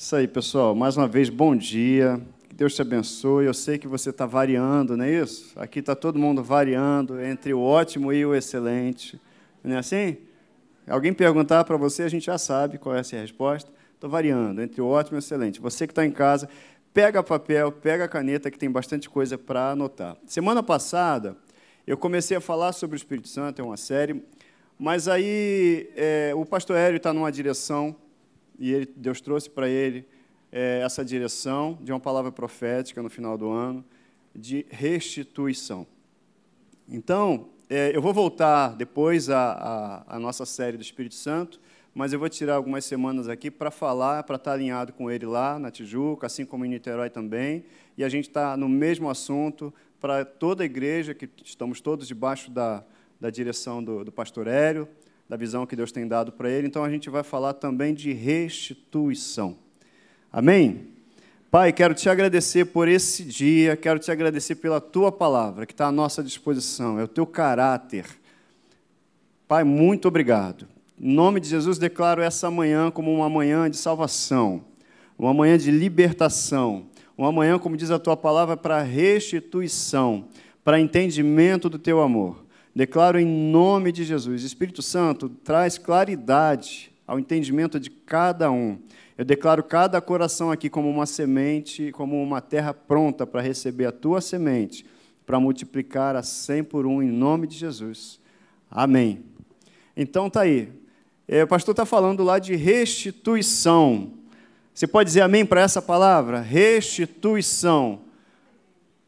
Isso aí, pessoal. Mais uma vez, bom dia. Que Deus te abençoe. Eu sei que você está variando, não é isso? Aqui está todo mundo variando entre o ótimo e o excelente. Não é assim? Alguém perguntar para você, a gente já sabe qual é essa resposta. Estou variando entre o ótimo e o excelente. Você que está em casa, pega papel, pega caneta, que tem bastante coisa para anotar. Semana passada, eu comecei a falar sobre o Espírito Santo, é uma série, mas aí é, o pastor Hélio está numa direção e ele, Deus trouxe para ele é, essa direção de uma palavra profética no final do ano, de restituição. Então, é, eu vou voltar depois à, à, à, nossa série do Espírito Santo, mas eu vou tirar algumas semanas aqui para falar, para estar alinhado com ele lá na Tijuca, assim como em Niterói também, e a gente está no mesmo assunto para toda a igreja, que estamos todos debaixo da, da direção do, do pastor Hélio, da visão que Deus tem dado para ele. Então a gente vai falar também de restituição. Amém? Pai, quero te agradecer por esse dia, quero te agradecer pela tua palavra que está à nossa disposição, é o teu caráter. Pai, muito obrigado. Em nome de Jesus, declaro essa manhã como uma manhã de salvação, uma manhã de libertação, uma manhã, como diz a tua palavra, para restituição, para entendimento do teu amor. Declaro em nome de Jesus. Espírito Santo, traz claridade ao entendimento de cada um. Eu declaro cada coração aqui como uma semente, como uma terra pronta para receber a tua semente, para multiplicar a cem por um, em nome de Jesus. Amém. Então tá aí. É, o pastor está falando lá de restituição. Você pode dizer amém para essa palavra? Restituição.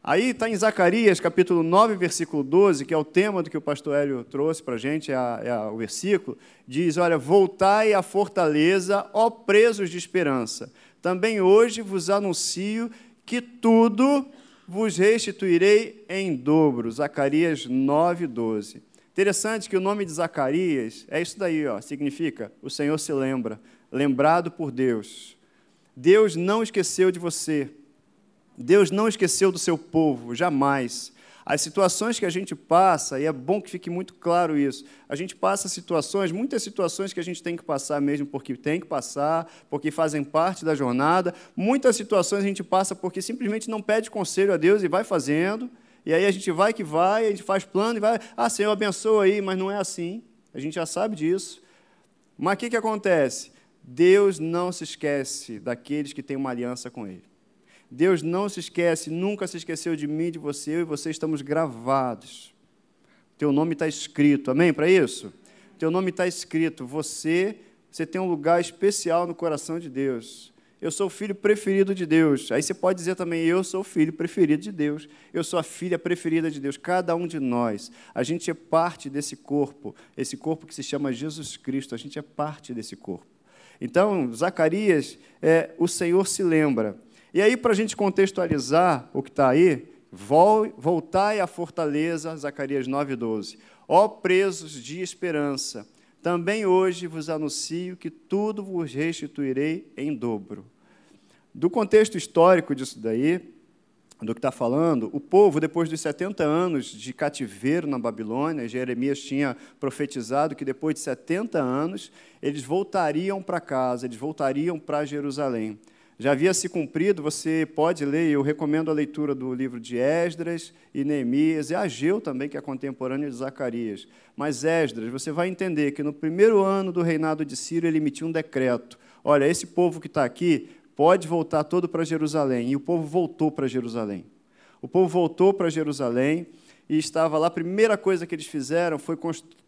Aí está em Zacarias, capítulo 9, versículo 12, que é o tema do que o pastor Hélio trouxe para a gente, é, é o versículo, diz, olha, voltai à fortaleza, ó presos de esperança. Também hoje vos anuncio que tudo vos restituirei em dobro. Zacarias 9, 12. Interessante que o nome de Zacarias é isso daí, ó, significa o Senhor se lembra, lembrado por Deus. Deus não esqueceu de você. Deus não esqueceu do seu povo, jamais. As situações que a gente passa, e é bom que fique muito claro isso, a gente passa situações, muitas situações que a gente tem que passar mesmo porque tem que passar, porque fazem parte da jornada, muitas situações a gente passa porque simplesmente não pede conselho a Deus e vai fazendo, e aí a gente vai que vai, a gente faz plano e vai, ah, Senhor, abençoa aí, mas não é assim, a gente já sabe disso. Mas o que, que acontece? Deus não se esquece daqueles que têm uma aliança com Ele. Deus não se esquece, nunca se esqueceu de mim, de você, eu e você estamos gravados. Teu nome está escrito, amém para isso? Teu nome está escrito, você, você tem um lugar especial no coração de Deus. Eu sou o filho preferido de Deus. Aí você pode dizer também, eu sou o filho preferido de Deus. Eu sou a filha preferida de Deus. Cada um de nós. A gente é parte desse corpo, esse corpo que se chama Jesus Cristo. A gente é parte desse corpo. Então, Zacarias, é, o Senhor se lembra. E aí, para a gente contextualizar o que está aí, voltai à fortaleza, Zacarias 9,12. Ó presos de esperança, também hoje vos anuncio que tudo vos restituirei em dobro. Do contexto histórico disso daí, do que está falando, o povo, depois dos 70 anos de cativeiro na Babilônia, Jeremias tinha profetizado que depois de 70 anos, eles voltariam para casa, eles voltariam para Jerusalém já havia se cumprido, você pode ler, eu recomendo a leitura do livro de Esdras e Neemias, e Ageu também, que é contemporâneo de Zacarias. Mas Esdras, você vai entender que no primeiro ano do reinado de Ciro, ele emitiu um decreto. Olha, esse povo que está aqui pode voltar todo para Jerusalém. E o povo voltou para Jerusalém. O povo voltou para Jerusalém e estava lá. A primeira coisa que eles fizeram foi,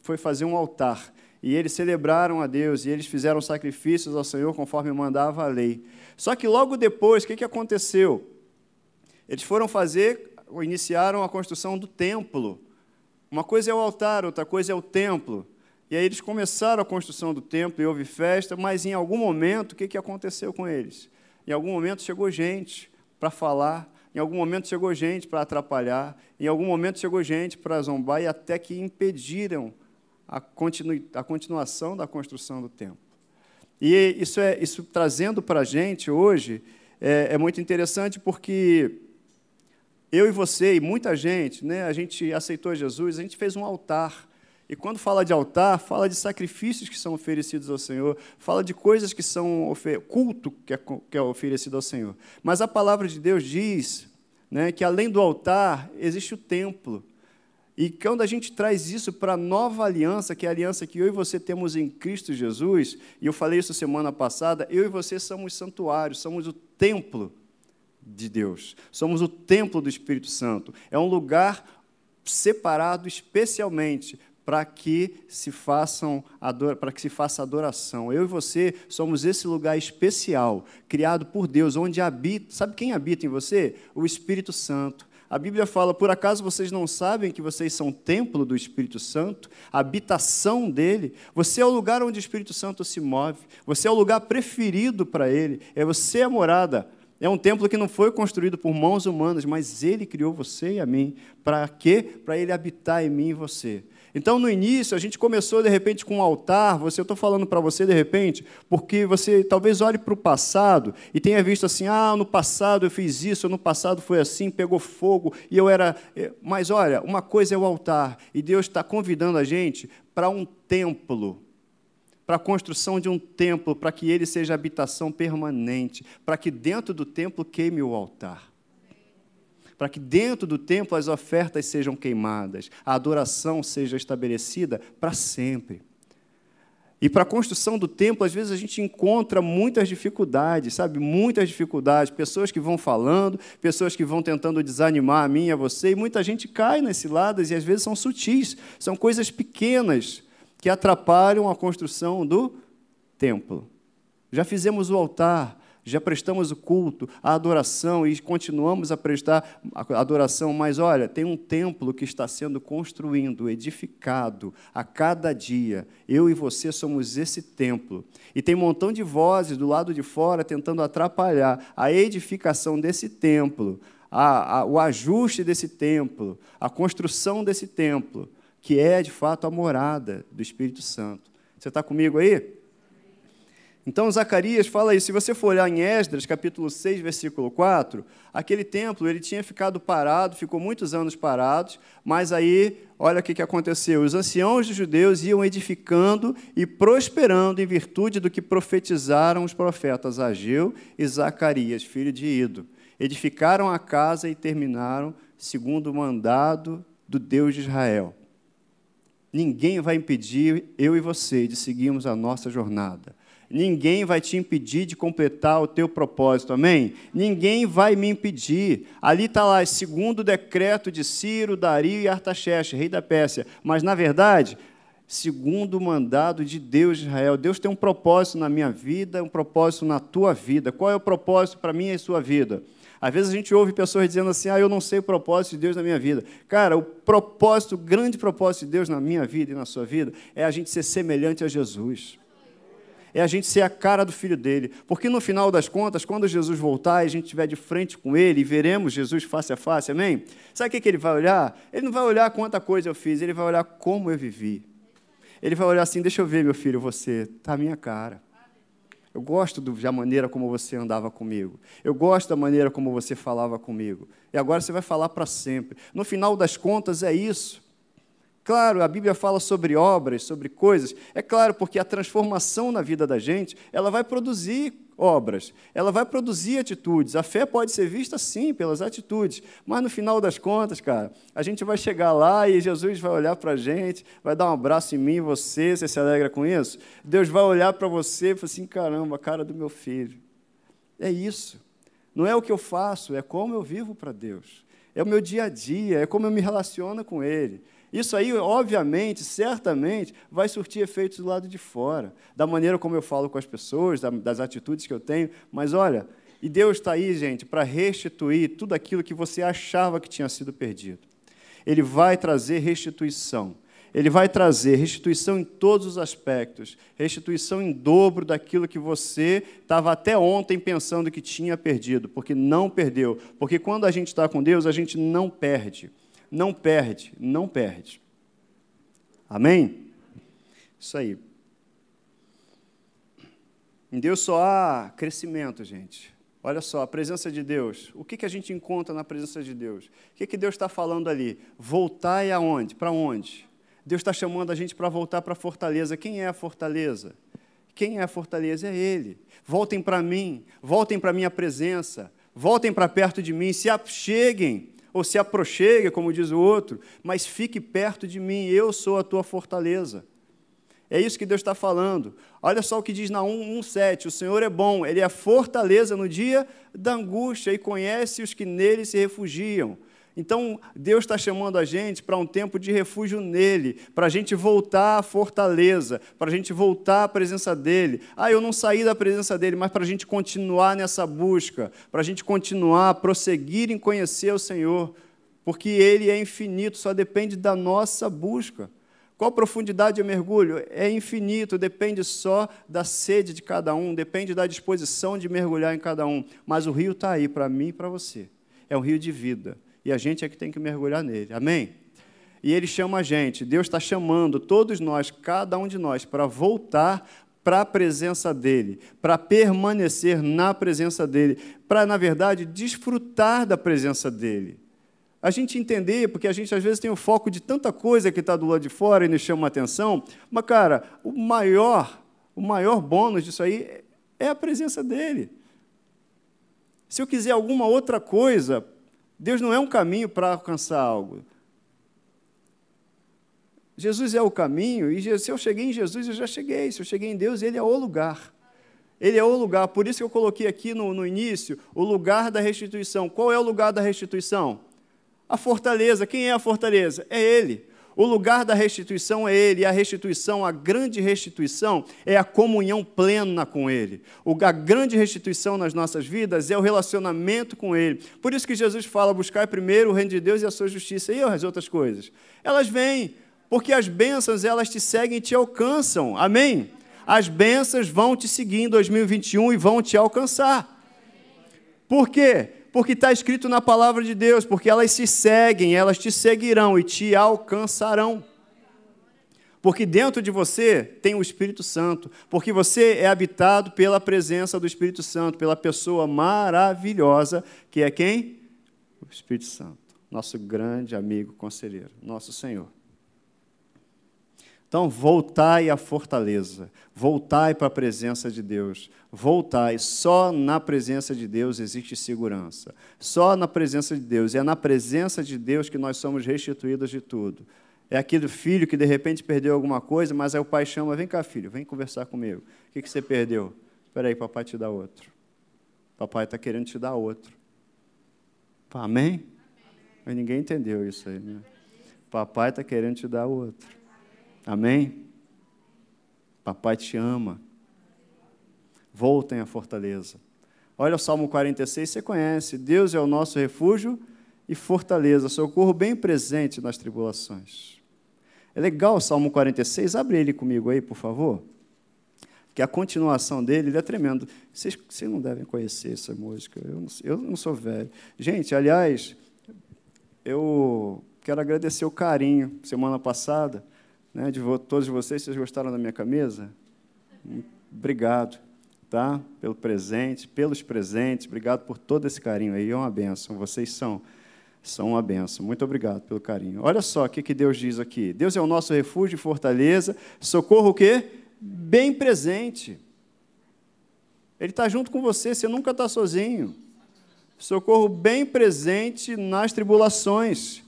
foi fazer um altar. E eles celebraram a Deus, e eles fizeram sacrifícios ao Senhor conforme mandava a lei. Só que logo depois, o que, que aconteceu? Eles foram fazer, iniciaram a construção do templo. Uma coisa é o altar, outra coisa é o templo. E aí eles começaram a construção do templo e houve festa, mas em algum momento, o que, que aconteceu com eles? Em algum momento chegou gente para falar, em algum momento chegou gente para atrapalhar, em algum momento chegou gente para zombar e até que impediram a, continu, a continuação da construção do templo. E isso, é, isso trazendo para a gente hoje é, é, muito interessante porque eu e você e muita gente, né, a gente aceitou Jesus, a gente fez um altar. E quando fala de altar, fala de sacrifícios que são oferecidos ao Senhor, fala de coisas que são culto que é, que é oferecido ao Senhor. Mas a palavra de Deus diz né, que além do altar existe o templo. E quando a gente traz isso para a nova aliança, que é a aliança que eu e você temos em Cristo Jesus, e eu falei isso semana passada, eu e você somos santuários, somos o templo de Deus, somos o templo do Espírito Santo. É um lugar separado especialmente para que se façam para que se faça adoração. Eu e você somos esse lugar especial, criado por Deus, onde habita. Sabe quem habita em você? O Espírito Santo. A Bíblia fala: por acaso vocês não sabem que vocês são templo do Espírito Santo, habitação dele? Você é o lugar onde o Espírito Santo se move, você é o lugar preferido para ele, é você a morada. É um templo que não foi construído por mãos humanas, mas ele criou você e a mim. Para quê? Para ele habitar em mim e você. Então, no início, a gente começou de repente com um altar. Você, eu estou falando para você de repente, porque você talvez olhe para o passado e tenha visto assim: ah, no passado eu fiz isso, no passado foi assim, pegou fogo e eu era. Eh, mas olha, uma coisa é o altar e Deus está convidando a gente para um templo para a construção de um templo, para que ele seja habitação permanente, para que dentro do templo queime o altar para que dentro do templo as ofertas sejam queimadas, a adoração seja estabelecida para sempre. E para a construção do templo, às vezes a gente encontra muitas dificuldades, sabe? Muitas dificuldades. Pessoas que vão falando, pessoas que vão tentando desanimar a mim e a você, e muita gente cai nesse lado e às vezes são sutis, são coisas pequenas que atrapalham a construção do templo. Já fizemos o altar, já prestamos o culto, a adoração e continuamos a prestar a adoração, mas olha, tem um templo que está sendo construído, edificado a cada dia. Eu e você somos esse templo. E tem um montão de vozes do lado de fora tentando atrapalhar a edificação desse templo, a, a, o ajuste desse templo, a construção desse templo, que é de fato a morada do Espírito Santo. Você está comigo aí? Então, Zacarias fala isso. Se você for olhar em Esdras, capítulo 6, versículo 4, aquele templo ele tinha ficado parado, ficou muitos anos parado, mas aí, olha o que aconteceu. Os anciãos dos judeus iam edificando e prosperando em virtude do que profetizaram os profetas Ageu e Zacarias, filho de Ido. Edificaram a casa e terminaram segundo o mandado do Deus de Israel. Ninguém vai impedir eu e você de seguirmos a nossa jornada Ninguém vai te impedir de completar o teu propósito, amém? Ninguém vai me impedir. Ali está lá, segundo o decreto de Ciro, Dario e Artaxerxes, rei da Pérsia. Mas, na verdade, segundo o mandado de Deus de Israel. Deus tem um propósito na minha vida, um propósito na tua vida. Qual é o propósito para mim e sua vida? Às vezes a gente ouve pessoas dizendo assim: ah, eu não sei o propósito de Deus na minha vida. Cara, o propósito, o grande propósito de Deus na minha vida e na sua vida é a gente ser semelhante a Jesus é a gente ser a cara do filho dele. Porque no final das contas, quando Jesus voltar e a gente estiver de frente com ele e veremos Jesus face a face, amém? Sabe o que, ele vai olhar? Ele não vai olhar quanta coisa eu fiz, ele vai olhar como eu vivi. Ele vai olhar assim: deixa eu ver, meu filho, você, está a minha cara. Eu gosto da maneira como você andava comigo. Eu gosto da maneira como você falava comigo. E agora você vai falar para sempre. No final das contas, é isso. Claro, a Bíblia fala sobre obras, sobre coisas. É claro, porque a transformação na vida da gente, ela vai produzir obras, ela vai produzir atitudes. A fé pode ser vista sim pelas atitudes, mas no final das contas, cara, a gente vai chegar lá e Jesus vai olhar para a gente, vai dar um abraço em mim você, você se alegra com isso? Deus vai olhar para você e falar assim: caramba, a cara do meu filho. É isso. Não é o que eu faço, é como eu vivo para Deus. É o meu dia a dia, é como eu me relaciono com Ele. Isso aí, obviamente, certamente, vai surtir efeitos do lado de fora, da maneira como eu falo com as pessoas, das atitudes que eu tenho. Mas olha, e Deus está aí, gente, para restituir tudo aquilo que você achava que tinha sido perdido. Ele vai trazer restituição. Ele vai trazer restituição em todos os aspectos, restituição em dobro daquilo que você estava até ontem pensando que tinha perdido, porque não perdeu. Porque quando a gente está com Deus, a gente não perde não perde, não perde. Amém? Isso aí. Em Deus só há crescimento, gente. Olha só, a presença de Deus. O que, que a gente encontra na presença de Deus? O que, que Deus está falando ali? Voltai aonde? Para onde? Deus está chamando a gente para voltar para a fortaleza. Quem é a fortaleza? Quem é a fortaleza? É Ele. Voltem para mim, voltem para a minha presença, voltem para perto de mim, se acheguem, ou se aproxegue, como diz o outro, mas fique perto de mim, eu sou a tua fortaleza. É isso que Deus está falando. Olha só o que diz na 1,7: O Senhor é bom, Ele é fortaleza no dia da angústia e conhece os que nele se refugiam. Então, Deus está chamando a gente para um tempo de refúgio nele, para a gente voltar à fortaleza, para a gente voltar à presença dele. Ah, eu não saí da presença dele, mas para a gente continuar nessa busca, para a gente continuar, prosseguir em conhecer o Senhor, porque ele é infinito, só depende da nossa busca. Qual profundidade eu mergulho? É infinito, depende só da sede de cada um, depende da disposição de mergulhar em cada um. Mas o rio está aí para mim e para você. É um rio de vida e a gente é que tem que mergulhar nele. Amém? E ele chama a gente, Deus está chamando todos nós, cada um de nós, para voltar para a presença dele, para permanecer na presença dele, para, na verdade, desfrutar da presença dele. A gente entender, porque a gente às vezes tem o foco de tanta coisa que está do lado de fora e nos chama a atenção, mas, cara, o maior, o maior bônus disso aí é a presença dele. Se eu quiser alguma outra coisa, Deus não é um caminho para alcançar algo. Jesus é o caminho, e se eu cheguei em Jesus, eu já cheguei. Se eu cheguei em Deus, Ele é o lugar. Ele é o lugar. Por isso que eu coloquei aqui no, no início o lugar da restituição. Qual é o lugar da restituição? A fortaleza. Quem é a fortaleza? É Ele. O lugar da restituição é Ele, e a restituição, a grande restituição, é a comunhão plena com Ele. A grande restituição nas nossas vidas é o relacionamento com Ele. Por isso que Jesus fala: buscar primeiro o reino de Deus e a sua justiça, e as outras coisas. Elas vêm, porque as bênçãos elas te seguem e te alcançam. Amém? As bênçãos vão te seguir em 2021 e vão te alcançar. Por quê? Porque está escrito na palavra de Deus, porque elas se seguem, elas te seguirão e te alcançarão. Porque dentro de você tem o Espírito Santo, porque você é habitado pela presença do Espírito Santo, pela pessoa maravilhosa que é quem? O Espírito Santo, nosso grande amigo conselheiro, nosso Senhor. Então, voltai à fortaleza, voltai para a presença de Deus, voltai. Só na presença de Deus existe segurança. Só na presença de Deus. É na presença de Deus que nós somos restituídos de tudo. É aquele filho que de repente perdeu alguma coisa, mas aí o pai chama: vem cá, filho, vem conversar comigo. O que, que você perdeu? Espera aí, papai te dá outro. Papai está querendo te dar outro. Amém? Mas ninguém entendeu isso aí, né? Papai está querendo te dar outro. Amém? Papai te ama. Voltem à fortaleza. Olha o Salmo 46, você conhece. Deus é o nosso refúgio e fortaleza, socorro bem presente nas tribulações. É legal o Salmo 46, abre ele comigo aí, por favor. Que a continuação dele ele é tremendo. Vocês, vocês não devem conhecer essa música, eu não, eu não sou velho. Gente, aliás, eu quero agradecer o carinho. Semana passada, né, de todos vocês, vocês gostaram da minha camisa? Obrigado, tá? Pelo presente, pelos presentes, obrigado por todo esse carinho aí, é uma benção. Vocês são são uma benção. Muito obrigado pelo carinho. Olha só o que, que Deus diz aqui. Deus é o nosso refúgio e fortaleza, socorro o quê? Bem presente. Ele está junto com você, você nunca está sozinho. Socorro bem presente nas tribulações.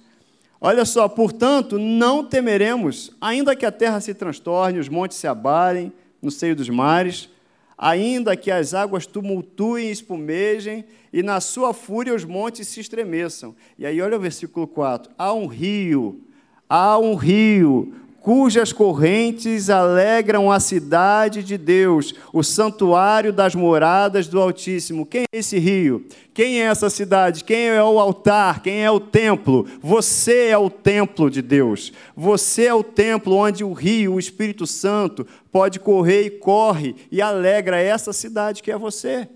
Olha só, portanto, não temeremos, ainda que a terra se transtorne, os montes se abalem no seio dos mares, ainda que as águas tumultuem e espumejem, e na sua fúria os montes se estremeçam. E aí, olha o versículo 4: há um rio, há um rio, cujas correntes alegram a cidade de Deus, o santuário das moradas do Altíssimo. Quem é esse rio? Quem é essa cidade? Quem é o altar? Quem é o templo? Você é o templo de Deus. Você é o templo onde o rio, o Espírito Santo, pode correr e corre e alegra essa cidade que é você.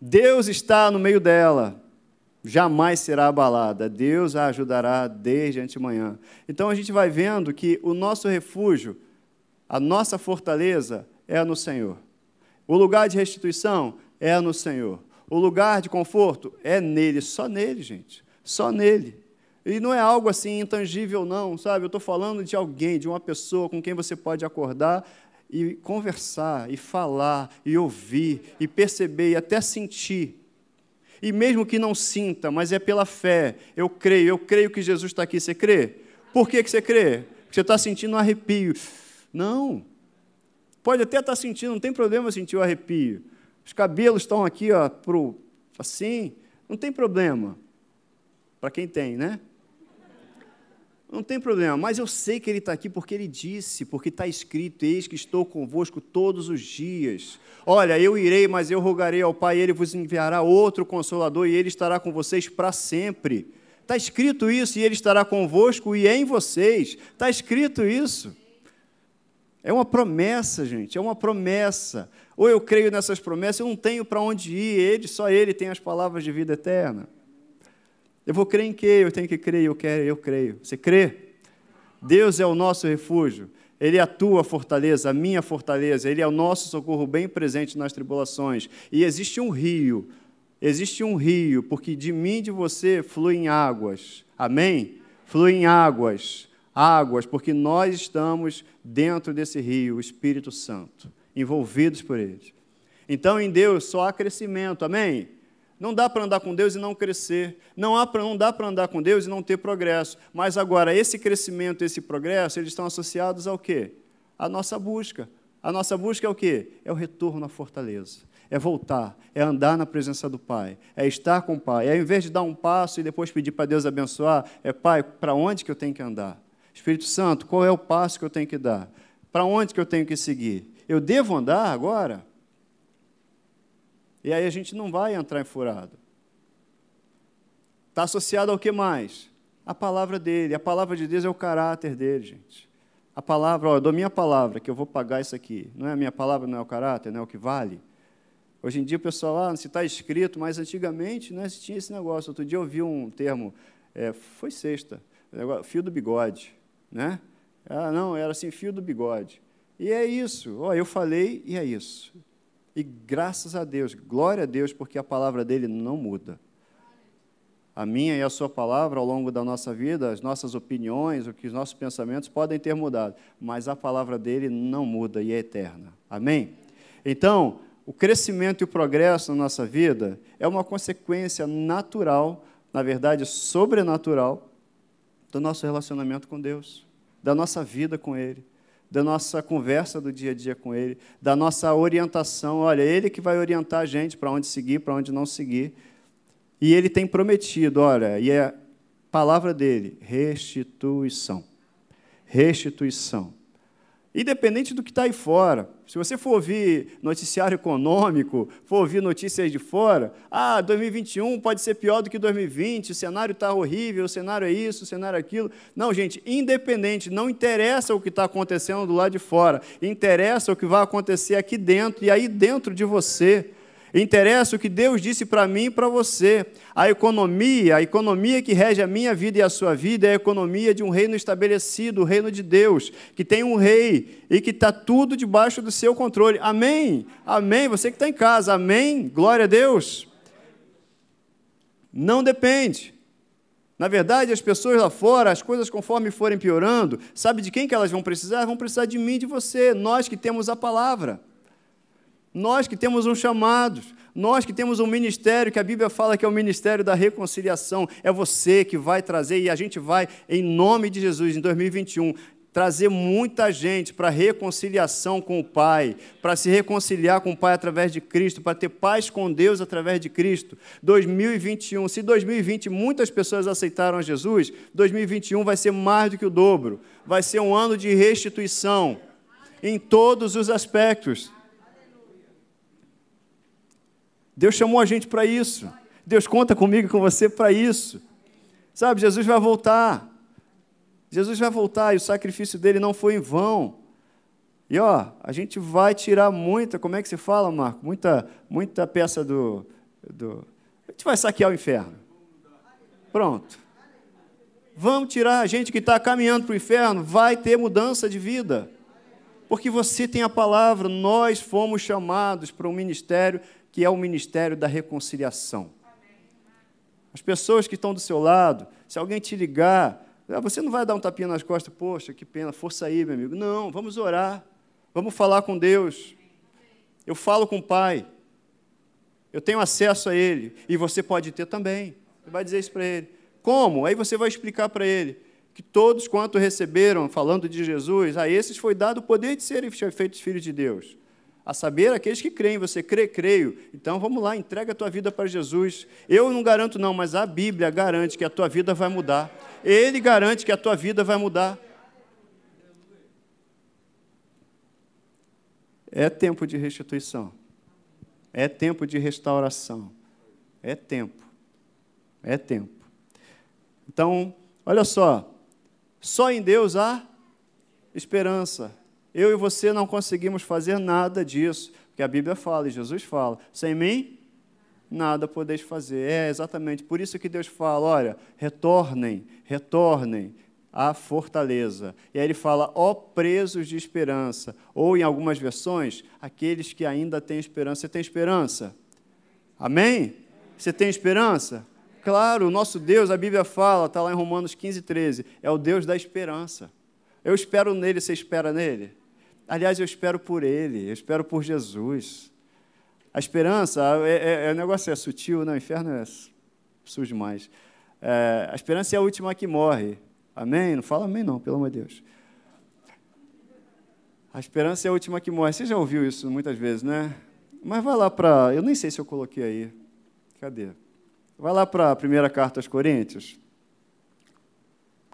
Deus está no meio dela jamais será abalada. Deus a ajudará desde antemanhã. Então a gente vai vendo que o nosso refúgio, a nossa fortaleza é no Senhor. O lugar de restituição é no Senhor. O lugar de conforto é nele, só nele, gente. Só nele. E não é algo assim intangível, não, sabe? Eu estou falando de alguém, de uma pessoa com quem você pode acordar e conversar, e falar, e ouvir, e perceber, e até sentir. E mesmo que não sinta, mas é pela fé, eu creio, eu creio que Jesus está aqui. Você crê? Por que, que você crê? Porque você está sentindo um arrepio. Não. Pode até estar tá sentindo, não tem problema sentir o arrepio. Os cabelos estão aqui, ó, pro, assim, não tem problema. Para quem tem, né? Não tem problema, mas eu sei que ele está aqui porque ele disse, porque está escrito: Eis que estou convosco todos os dias. Olha, eu irei, mas eu rogarei ao Pai, e ele vos enviará outro consolador, e ele estará com vocês para sempre. Está escrito isso, e ele estará convosco e em vocês. Está escrito isso. É uma promessa, gente, é uma promessa. Ou eu creio nessas promessas, eu não tenho para onde ir, ele, só ele tem as palavras de vida eterna. Eu vou crer em quê? Eu tenho que crer, eu quero, eu creio. Você crê? Deus é o nosso refúgio. Ele é a tua fortaleza, a minha fortaleza. Ele é o nosso socorro bem presente nas tribulações. E existe um rio, existe um rio, porque de mim e de você fluem águas. Amém? Fluem águas, águas, porque nós estamos dentro desse rio, o Espírito Santo, envolvidos por ele. Então, em Deus só há crescimento. Amém? Não dá para andar com Deus e não crescer. Não, há pra, não dá para andar com Deus e não ter progresso. Mas agora, esse crescimento, esse progresso, eles estão associados ao quê? À nossa busca. A nossa busca é o quê? É o retorno à fortaleza. É voltar, é andar na presença do Pai, é estar com o Pai. É, ao invés de dar um passo e depois pedir para Deus abençoar, é Pai, para onde que eu tenho que andar? Espírito Santo, qual é o passo que eu tenho que dar? Para onde que eu tenho que seguir? Eu devo andar agora? E aí a gente não vai entrar em furado. Está associado ao que mais? A palavra dele. A palavra de Deus é o caráter dele, gente. A palavra, ó, eu dou minha palavra, que eu vou pagar isso aqui. Não é a minha palavra, não é o caráter, não é o que vale. Hoje em dia o pessoal, ah, se está escrito, mas antigamente né, se tinha esse negócio. Outro dia eu ouvi um termo, é, foi sexta, fio do bigode. Né? Ah, não, era assim, fio do bigode. E é isso, ó, eu falei e é isso. E graças a Deus, glória a Deus, porque a palavra dele não muda. A minha e a sua palavra, ao longo da nossa vida, as nossas opiniões, o que os nossos pensamentos podem ter mudado, mas a palavra dele não muda e é eterna. Amém? Então, o crescimento e o progresso na nossa vida é uma consequência natural, na verdade, sobrenatural, do nosso relacionamento com Deus, da nossa vida com Ele da nossa conversa do dia a dia com Ele, da nossa orientação. Olha, Ele que vai orientar a gente para onde seguir, para onde não seguir. E Ele tem prometido, olha, e é palavra dele, restituição. Restituição. Independente do que está aí fora. Se você for ouvir noticiário econômico, for ouvir notícias de fora, ah, 2021 pode ser pior do que 2020, o cenário está horrível, o cenário é isso, o cenário é aquilo. Não, gente, independente, não interessa o que está acontecendo do lado de fora, interessa o que vai acontecer aqui dentro e aí dentro de você. Interessa o que Deus disse para mim e para você. A economia, a economia que rege a minha vida e a sua vida é a economia de um reino estabelecido, o reino de Deus, que tem um rei e que está tudo debaixo do seu controle. Amém? Amém? Você que está em casa, amém? Glória a Deus. Não depende. Na verdade, as pessoas lá fora, as coisas conforme forem piorando, sabe de quem que elas vão precisar? Vão precisar de mim de você, nós que temos a palavra. Nós que temos um chamado, nós que temos um ministério, que a Bíblia fala que é o ministério da reconciliação, é você que vai trazer, e a gente vai, em nome de Jesus, em 2021, trazer muita gente para reconciliação com o Pai, para se reconciliar com o Pai através de Cristo, para ter paz com Deus através de Cristo. 2021, se 2020 muitas pessoas aceitaram Jesus, 2021 vai ser mais do que o dobro. Vai ser um ano de restituição em todos os aspectos. Deus chamou a gente para isso. Deus conta comigo e com você para isso. Sabe, Jesus vai voltar. Jesus vai voltar e o sacrifício dele não foi em vão. E ó, a gente vai tirar muita, como é que se fala, Marco? Muita, muita peça do, do. A gente vai saquear o inferno. Pronto. Vamos tirar a gente que está caminhando para o inferno, vai ter mudança de vida. Porque você tem a palavra, nós fomos chamados para um ministério que é o ministério da reconciliação. As pessoas que estão do seu lado, se alguém te ligar, ah, você não vai dar um tapinha nas costas, poxa, que pena, força aí, meu amigo. Não, vamos orar, vamos falar com Deus. Eu falo com o Pai, eu tenho acesso a Ele, e você pode ter também. Você vai dizer isso para Ele. Como? Aí você vai explicar para Ele que todos quanto receberam, falando de Jesus, a esses foi dado o poder de serem feitos filhos de Deus a saber aqueles que creem. Você crê, creio. Então vamos lá, entrega a tua vida para Jesus. Eu não garanto, não, mas a Bíblia garante que a tua vida vai mudar. Ele garante que a tua vida vai mudar. É tempo de restituição. É tempo de restauração. É tempo. É tempo. Então, olha só. Só em Deus há esperança. Eu e você não conseguimos fazer nada disso, porque a Bíblia fala e Jesus fala: sem mim, nada podeis fazer. É exatamente por isso que Deus fala: olha, retornem, retornem à fortaleza. E aí ele fala: ó presos de esperança. Ou em algumas versões, aqueles que ainda têm esperança. Você tem esperança? Amém? Você tem esperança? Claro, o nosso Deus, a Bíblia fala, está lá em Romanos 15, 13, é o Deus da esperança. Eu espero nele, você espera nele? Aliás, eu espero por ele, eu espero por Jesus. A esperança, é, é, é, o negócio é sutil, não, o inferno é sujo demais. É, a esperança é a última que morre. Amém? Não fala amém, não, pelo amor de Deus. A esperança é a última que morre. Você já ouviu isso muitas vezes, né? Mas vai lá para. Eu nem sei se eu coloquei aí. Cadê? Vai lá para a primeira carta aos Coríntios,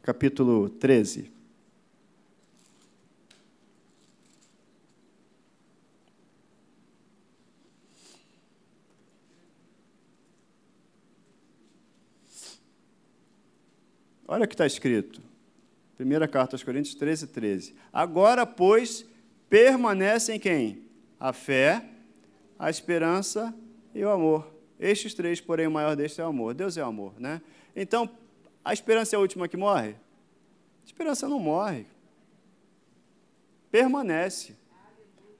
capítulo 13. Olha o que está escrito. Primeira carta aos Coríntios 13, 13. Agora, pois, permanecem quem? A fé, a esperança e o amor. Estes três, porém, o maior destes é o amor. Deus é o amor, né? Então, a esperança é a última que morre? A esperança não morre. Permanece.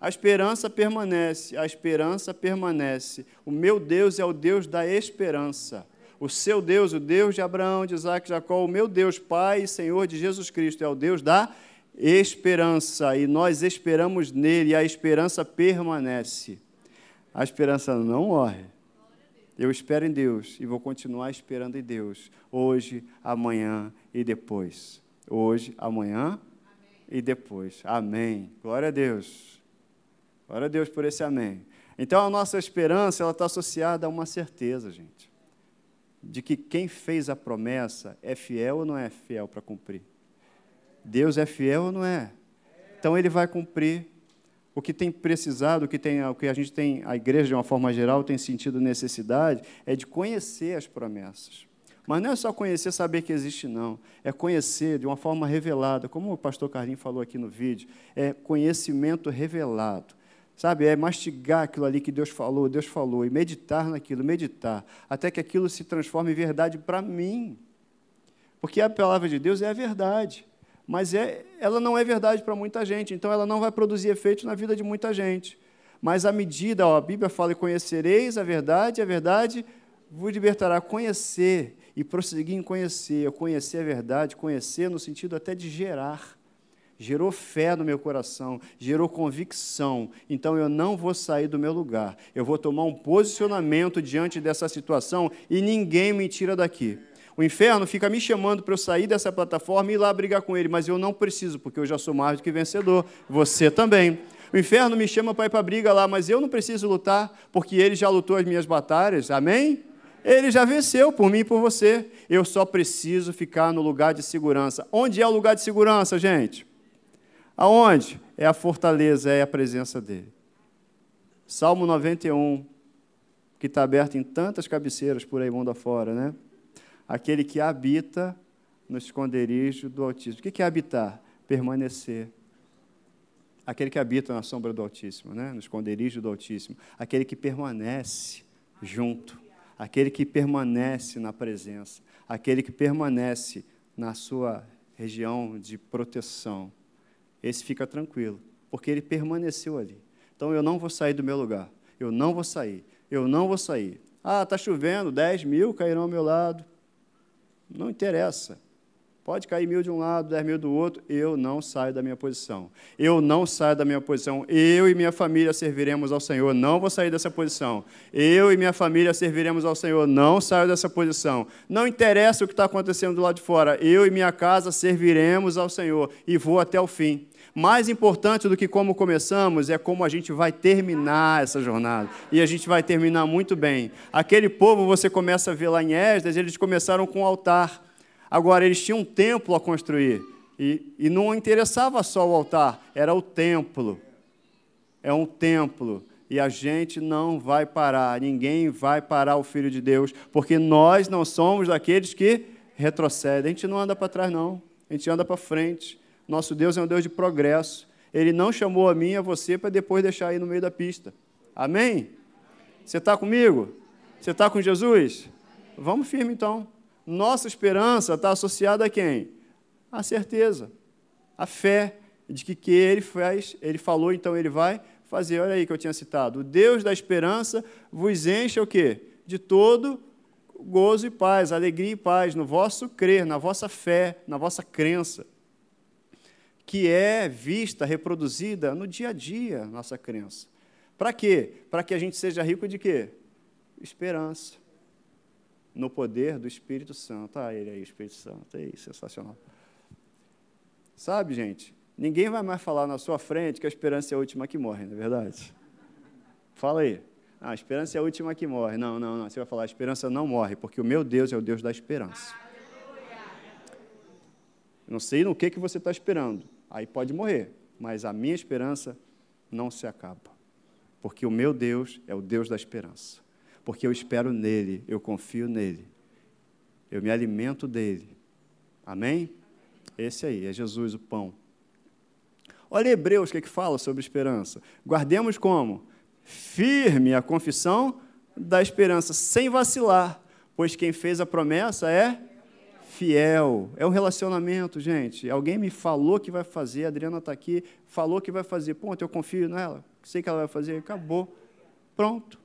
A esperança permanece, a esperança permanece. O meu Deus é o Deus da esperança. O seu Deus, o Deus de Abraão, de Isaac, de Jacó, o meu Deus, Pai e Senhor de Jesus Cristo, é o Deus da esperança. E nós esperamos nele, e a esperança permanece. A esperança não morre. Eu espero em Deus e vou continuar esperando em Deus, hoje, amanhã e depois. Hoje, amanhã amém. e depois. Amém. Glória a Deus. Glória a Deus por esse amém. Então, a nossa esperança ela está associada a uma certeza, gente de que quem fez a promessa é fiel ou não é fiel para cumprir? Deus é fiel ou não é? Então ele vai cumprir. O que tem precisado, o que, tem, o que a gente tem, a igreja de uma forma geral tem sentido necessidade, é de conhecer as promessas. Mas não é só conhecer, saber que existe, não. É conhecer de uma forma revelada, como o pastor Carlinhos falou aqui no vídeo, é conhecimento revelado. Sabe, é mastigar aquilo ali que Deus falou, Deus falou, e meditar naquilo, meditar, até que aquilo se transforme em verdade para mim. Porque a palavra de Deus é a verdade, mas é, ela não é verdade para muita gente, então ela não vai produzir efeito na vida de muita gente. Mas à medida, ó, a Bíblia fala, conhecereis a verdade, a verdade vos libertará. Conhecer e prosseguir em conhecer, conhecer a verdade, conhecer no sentido até de gerar gerou fé no meu coração, gerou convicção. Então eu não vou sair do meu lugar. Eu vou tomar um posicionamento diante dessa situação e ninguém me tira daqui. O inferno fica me chamando para eu sair dessa plataforma e ir lá brigar com ele, mas eu não preciso, porque eu já sou mais do que vencedor. Você também. O inferno me chama para ir para a briga lá, mas eu não preciso lutar, porque ele já lutou as minhas batalhas. Amém? Ele já venceu por mim e por você. Eu só preciso ficar no lugar de segurança. Onde é o lugar de segurança, gente? Aonde? É a fortaleza, é a presença dele. Salmo 91, que está aberto em tantas cabeceiras por aí mundo afora, né? Aquele que habita no esconderijo do Altíssimo. O que é habitar? Permanecer. Aquele que habita na sombra do Altíssimo, né? no esconderijo do Altíssimo. Aquele que permanece junto. Aquele que permanece na presença. Aquele que permanece na sua região de proteção esse fica tranquilo, porque ele permaneceu ali. Então eu não vou sair do meu lugar, eu não vou sair, eu não vou sair. Ah, está chovendo, 10 mil cairão ao meu lado. Não interessa. Pode cair mil de um lado, dez mil do outro, eu não saio da minha posição. Eu não saio da minha posição. Eu e minha família serviremos ao Senhor. Não vou sair dessa posição. Eu e minha família serviremos ao Senhor. Não saio dessa posição. Não interessa o que está acontecendo do lado de fora. Eu e minha casa serviremos ao Senhor e vou até o fim. Mais importante do que como começamos é como a gente vai terminar essa jornada. E a gente vai terminar muito bem. Aquele povo, você começa a ver lá em Esdras, eles começaram com o altar. Agora, eles tinham um templo a construir. E, e não interessava só o altar, era o templo. É um templo. E a gente não vai parar, ninguém vai parar o Filho de Deus, porque nós não somos daqueles que retrocedem. A gente não anda para trás, não. A gente anda para frente. Nosso Deus é um Deus de progresso. Ele não chamou a mim e a você para depois deixar aí no meio da pista. Amém? Você está comigo? Você está com Jesus? Vamos firme então. Nossa esperança está associada a quem? A certeza, a fé de que, que ele faz, ele falou, então ele vai fazer. Olha aí que eu tinha citado. O Deus da esperança vos enche o quê? De todo gozo e paz, alegria e paz no vosso crer, na vossa fé, na vossa crença, que é vista, reproduzida no dia a dia, nossa crença. Para quê? Para que a gente seja rico de quê? Esperança no poder do Espírito Santo. Ah, ele aí, Espírito Santo, aí, sensacional. Sabe, gente, ninguém vai mais falar na sua frente que a esperança é a última que morre, não é verdade? Fala aí. Ah, a esperança é a última que morre. Não, não, não. Você vai falar, a esperança não morre, porque o meu Deus é o Deus da esperança. não sei no que, que você está esperando. Aí pode morrer. Mas a minha esperança não se acaba. Porque o meu Deus é o Deus da esperança porque eu espero nele, eu confio nele, eu me alimento dele. Amém? Esse aí, é Jesus, o pão. Olha Hebreus, o que, é que fala sobre esperança. Guardemos como? Firme a confissão da esperança, sem vacilar, pois quem fez a promessa é fiel. É um relacionamento, gente. Alguém me falou que vai fazer, a Adriana está aqui, falou que vai fazer. Ponto, eu confio nela, sei que ela vai fazer, acabou. Pronto,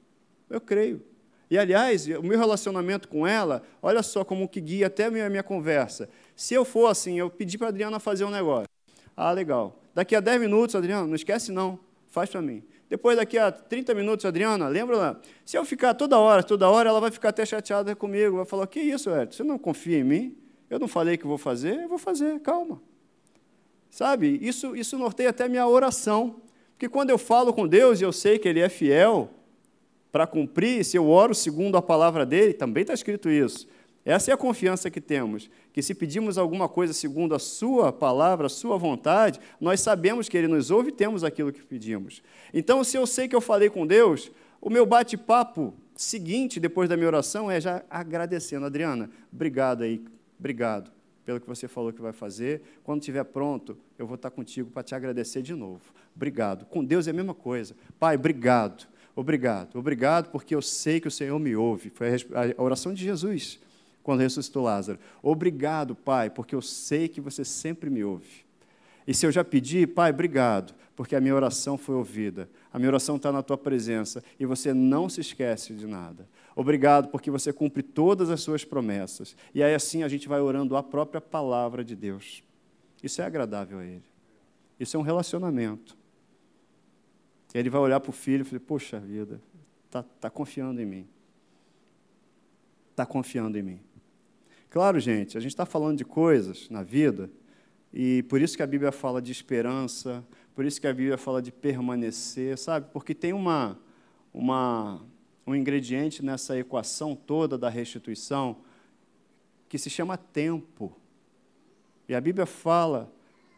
eu creio. E, aliás, o meu relacionamento com ela, olha só como que guia até a minha, minha conversa. Se eu for assim, eu pedi para a Adriana fazer um negócio. Ah, legal. Daqui a 10 minutos, Adriana, não esquece não, faz para mim. Depois, daqui a 30 minutos, Adriana, lembra lá? Se eu ficar toda hora, toda hora, ela vai ficar até chateada comigo. Vai falar: Que isso, Edson? Você não confia em mim? Eu não falei que vou fazer? Eu vou fazer, calma. Sabe? Isso, isso norteia até a minha oração. Porque quando eu falo com Deus e eu sei que Ele é fiel, para cumprir, se eu oro segundo a palavra dele, também está escrito isso. Essa é a confiança que temos, que se pedimos alguma coisa segundo a sua palavra, a sua vontade, nós sabemos que ele nos ouve e temos aquilo que pedimos. Então, se eu sei que eu falei com Deus, o meu bate-papo seguinte, depois da minha oração, é já agradecendo. Adriana, obrigado aí, obrigado pelo que você falou que vai fazer. Quando estiver pronto, eu vou estar contigo para te agradecer de novo. Obrigado. Com Deus é a mesma coisa. Pai, obrigado Obrigado, obrigado porque eu sei que o Senhor me ouve. Foi a oração de Jesus quando ressuscitou Lázaro. Obrigado, Pai, porque eu sei que você sempre me ouve. E se eu já pedi, Pai, obrigado, porque a minha oração foi ouvida. A minha oração está na tua presença e você não se esquece de nada. Obrigado, porque você cumpre todas as suas promessas. E aí assim a gente vai orando a própria palavra de Deus. Isso é agradável a Ele. Isso é um relacionamento. Ele vai olhar para o filho e falar: Poxa vida, está tá confiando em mim. Está confiando em mim. Claro, gente, a gente está falando de coisas na vida, e por isso que a Bíblia fala de esperança, por isso que a Bíblia fala de permanecer, sabe? Porque tem uma, uma, um ingrediente nessa equação toda da restituição que se chama tempo. E a Bíblia fala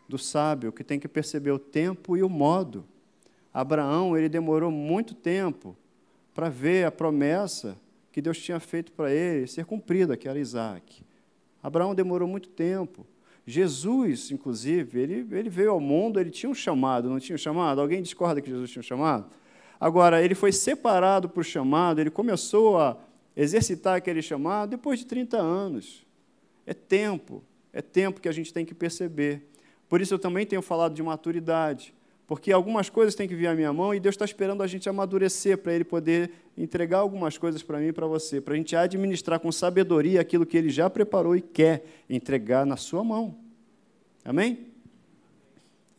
do sábio que tem que perceber o tempo e o modo. Abraão ele demorou muito tempo para ver a promessa que Deus tinha feito para ele ser cumprida, que era Isaac. Abraão demorou muito tempo. Jesus, inclusive, ele, ele veio ao mundo, ele tinha um chamado, não tinha um chamado? Alguém discorda que Jesus tinha um chamado? Agora, ele foi separado para o chamado, ele começou a exercitar aquele chamado depois de 30 anos. É tempo, é tempo que a gente tem que perceber. Por isso eu também tenho falado de maturidade Porque algumas coisas têm que vir à minha mão e Deus está esperando a gente amadurecer para Ele poder entregar algumas coisas para mim e para você, para a gente administrar com sabedoria aquilo que Ele já preparou e quer entregar na sua mão. Amém?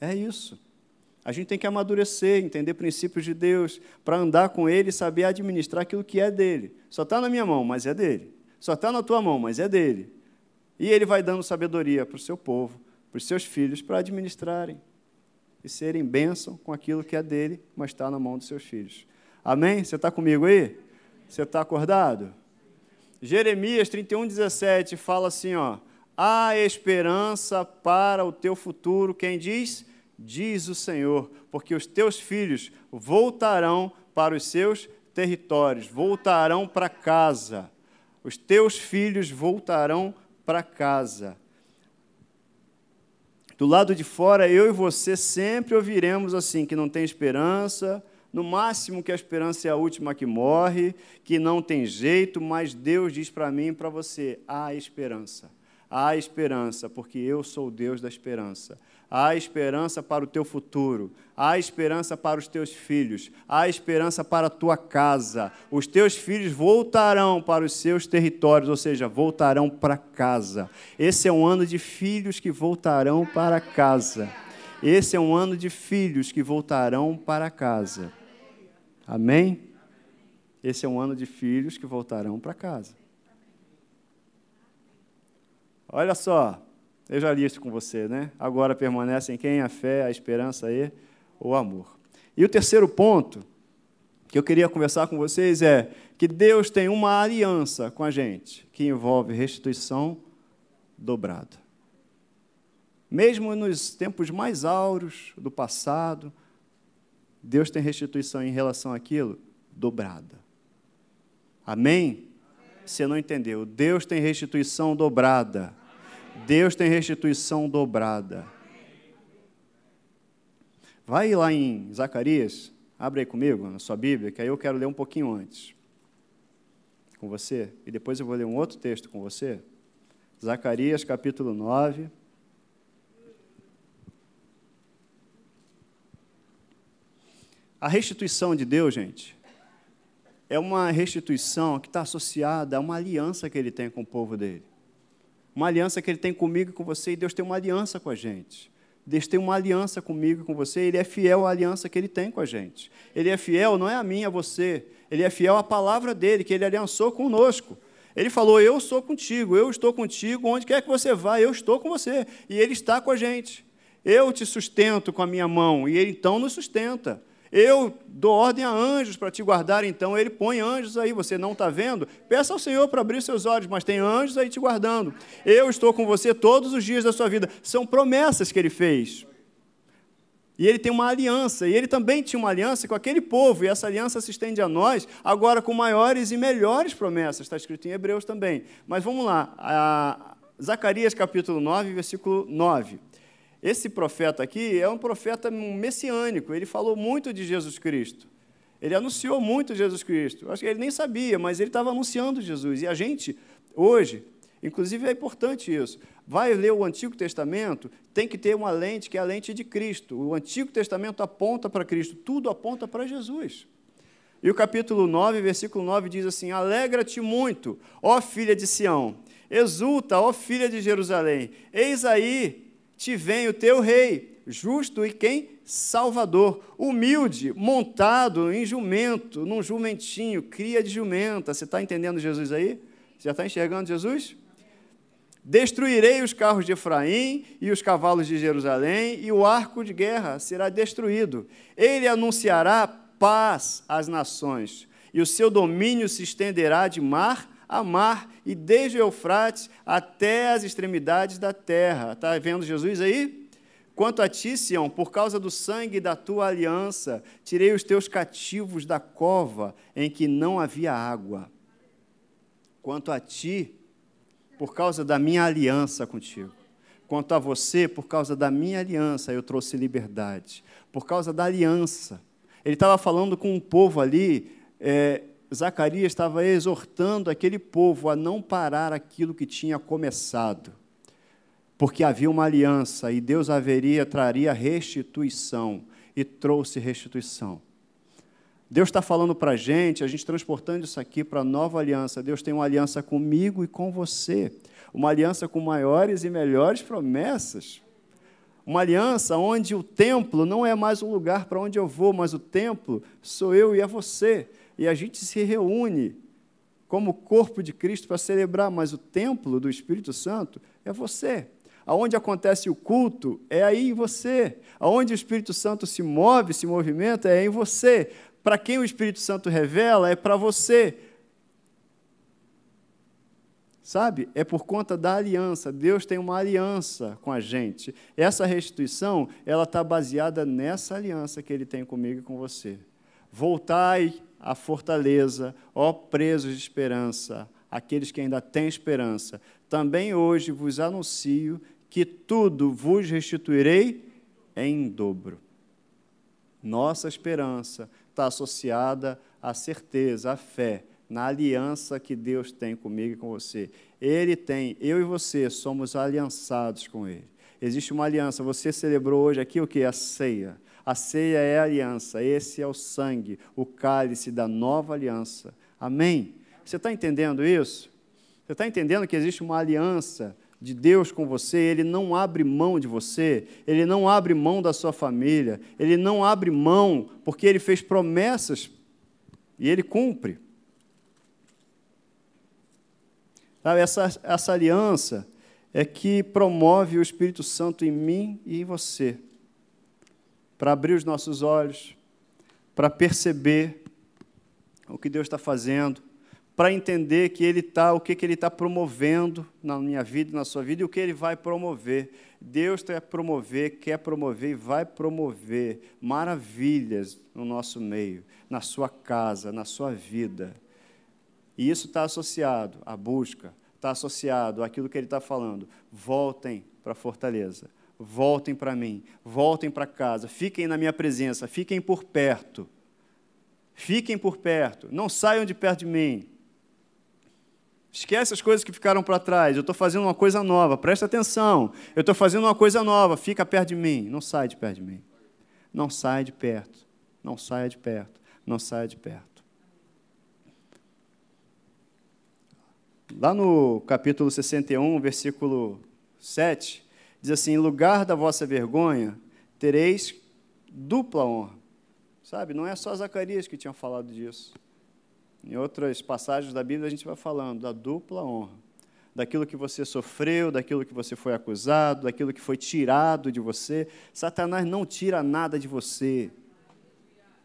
É isso. A gente tem que amadurecer, entender princípios de Deus, para andar com Ele e saber administrar aquilo que é dele. Só está na minha mão, mas é dele. Só está na tua mão, mas é dele. E Ele vai dando sabedoria para o seu povo, para os seus filhos, para administrarem e serem bênção com aquilo que é dele, mas está na mão dos seus filhos. Amém? Você está comigo aí? Você está acordado? Jeremias 31, 17 fala assim: ó, há esperança para o teu futuro. Quem diz? Diz o Senhor, porque os teus filhos voltarão para os seus territórios, voltarão para casa. Os teus filhos voltarão para casa. Do lado de fora, eu e você sempre ouviremos assim: que não tem esperança, no máximo que a esperança é a última que morre, que não tem jeito, mas Deus diz para mim e para você: há esperança. Há esperança, porque eu sou o Deus da esperança. Há esperança para o teu futuro, há esperança para os teus filhos, há esperança para a tua casa. Os teus filhos voltarão para os seus territórios, ou seja, voltarão para casa. Esse é um ano de filhos que voltarão para casa. Esse é um ano de filhos que voltarão para casa. Amém? Esse é um ano de filhos que voltarão para casa. Olha só, eu já li isso com você, né? Agora permanecem quem? A fé, a esperança e o amor. E o terceiro ponto que eu queria conversar com vocês é que Deus tem uma aliança com a gente que envolve restituição dobrada. Mesmo nos tempos mais áureos do passado, Deus tem restituição em relação àquilo dobrada. Amém? Você não entendeu? Deus tem restituição dobrada. Deus tem restituição dobrada. Vai lá em Zacarias, abre aí comigo na sua Bíblia, que aí eu quero ler um pouquinho antes com você, e depois eu vou ler um outro texto com você. Zacarias capítulo 9. A restituição de Deus, gente, é uma restituição que está associada a uma aliança que ele tem com o povo dele. Uma aliança que Ele tem comigo e com você, e Deus tem uma aliança com a gente. Deus tem uma aliança comigo e com você, Ele é fiel à aliança que Ele tem com a gente. Ele é fiel, não é a mim, a você. Ele é fiel à palavra dele, que Ele aliançou conosco. Ele falou: Eu sou contigo, eu estou contigo, onde quer que você vá, eu estou com você. E Ele está com a gente. Eu te sustento com a minha mão, e Ele então nos sustenta. Eu dou ordem a anjos para te guardar, então ele põe anjos aí, você não está vendo? Peça ao Senhor para abrir seus olhos, mas tem anjos aí te guardando. Eu estou com você todos os dias da sua vida. São promessas que ele fez. E ele tem uma aliança, e ele também tinha uma aliança com aquele povo, e essa aliança se estende a nós, agora com maiores e melhores promessas, está escrito em Hebreus também. Mas vamos lá, a Zacarias capítulo 9, versículo 9. Esse profeta aqui é um profeta messiânico, ele falou muito de Jesus Cristo. Ele anunciou muito Jesus Cristo. Acho que ele nem sabia, mas ele estava anunciando Jesus. E a gente, hoje, inclusive é importante isso, vai ler o Antigo Testamento, tem que ter uma lente que é a lente de Cristo. O Antigo Testamento aponta para Cristo, tudo aponta para Jesus. E o capítulo 9, versículo 9 diz assim: Alegra-te muito, ó filha de Sião, exulta, ó filha de Jerusalém, eis aí te vem o teu rei, justo e quem? Salvador, humilde, montado em jumento, num jumentinho, cria de jumenta. Você está entendendo Jesus aí? Você já está enxergando Jesus? Destruirei os carros de Efraim e os cavalos de Jerusalém, e o arco de guerra será destruído. Ele anunciará paz às nações, e o seu domínio se estenderá de mar a mar e desde o Eufrates até as extremidades da terra. Está vendo Jesus aí? Quanto a ti, Sião, por causa do sangue da tua aliança, tirei os teus cativos da cova em que não havia água. Quanto a ti, por causa da minha aliança contigo. Quanto a você, por causa da minha aliança, eu trouxe liberdade. Por causa da aliança. Ele estava falando com um povo ali, é, Zacarias estava exortando aquele povo a não parar aquilo que tinha começado, porque havia uma aliança e Deus haveria, traria restituição. e trouxe restituição. Deus está falando para a gente, a gente transportando isso aqui para a nova aliança. Deus tem uma aliança comigo e com você. Uma aliança com maiores e melhores promessas. Uma aliança onde o templo não é mais um lugar para onde eu vou, mas o templo sou eu e é você. E a gente se reúne como corpo de Cristo para celebrar, mas o templo do Espírito Santo é você. Aonde acontece o culto é aí em você. Aonde o Espírito Santo se move, se movimenta é em você. Para quem o Espírito Santo revela é para você. Sabe? É por conta da aliança. Deus tem uma aliança com a gente. Essa restituição, ela está baseada nessa aliança que Ele tem comigo e com você. Voltai à fortaleza, ó presos de esperança, aqueles que ainda têm esperança. Também hoje vos anuncio que tudo vos restituirei em dobro. Nossa esperança está associada à certeza, à fé na aliança que Deus tem comigo e com você. Ele tem, eu e você somos aliançados com Ele. Existe uma aliança. Você celebrou hoje aqui o que? A ceia. A ceia é a aliança. Esse é o sangue, o cálice da nova aliança. Amém? Você está entendendo isso? Você está entendendo que existe uma aliança de Deus com você, Ele não abre mão de você, Ele não abre mão da sua família, Ele não abre mão porque Ele fez promessas e Ele cumpre. Essa, essa aliança é que promove o Espírito Santo em mim e em você, para abrir os nossos olhos, para perceber o que Deus está fazendo, para entender que Ele está, o que, que Ele está promovendo na minha vida, na sua vida e o que Ele vai promover. Deus quer promover, quer promover e vai promover maravilhas no nosso meio, na sua casa, na sua vida. E isso está associado à busca, está associado àquilo que ele está falando. Voltem para a fortaleza, voltem para mim, voltem para casa, fiquem na minha presença, fiquem por perto. Fiquem por perto, não saiam de perto de mim. Esquece as coisas que ficaram para trás. Eu estou fazendo uma coisa nova, presta atenção. Eu estou fazendo uma coisa nova, fica perto de mim. Não sai de perto de mim. Não sai de perto. Não saia de perto. Não saia de perto. Lá no capítulo 61, versículo 7, diz assim: Em lugar da vossa vergonha, tereis dupla honra. Sabe, não é só Zacarias que tinha falado disso. Em outras passagens da Bíblia a gente vai falando da dupla honra. Daquilo que você sofreu, daquilo que você foi acusado, daquilo que foi tirado de você. Satanás não tira nada de você.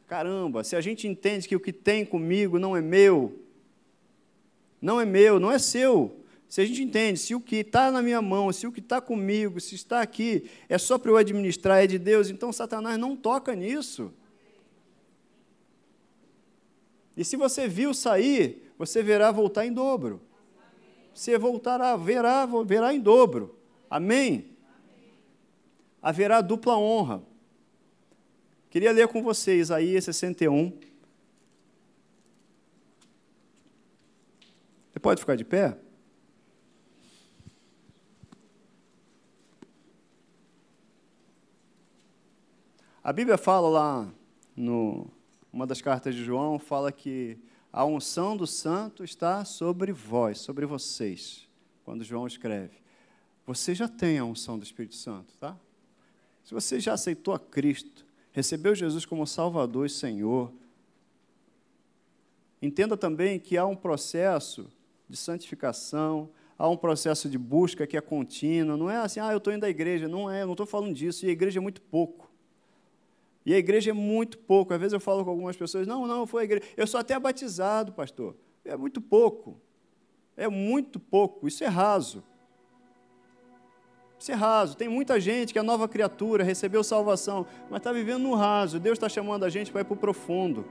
Caramba, se a gente entende que o que tem comigo não é meu, não é meu, não é seu. Se a gente entende, se o que está na minha mão, se o que está comigo, se está aqui, é só para eu administrar, é de Deus, então Satanás não toca nisso. E se você viu sair, você verá voltar em dobro. Você voltará, verá, verá em dobro. Amém? Haverá dupla honra. Queria ler com vocês Isaías 61, Você pode ficar de pé? A Bíblia fala lá, no, uma das cartas de João, fala que a unção do santo está sobre vós, sobre vocês, quando João escreve. Você já tem a unção do Espírito Santo, tá? Se você já aceitou a Cristo, recebeu Jesus como Salvador e Senhor, entenda também que há um processo de santificação, há um processo de busca que é contínuo. Não é assim, ah, eu estou indo à igreja. Não é, eu não estou falando disso. E a igreja é muito pouco. E a igreja é muito pouco. Às vezes eu falo com algumas pessoas, não, não, foi a igreja. Eu sou até batizado, pastor. É muito pouco. É muito pouco. Isso é raso. Isso é raso. Tem muita gente que é nova criatura, recebeu salvação, mas está vivendo no raso. Deus está chamando a gente para ir para o profundo.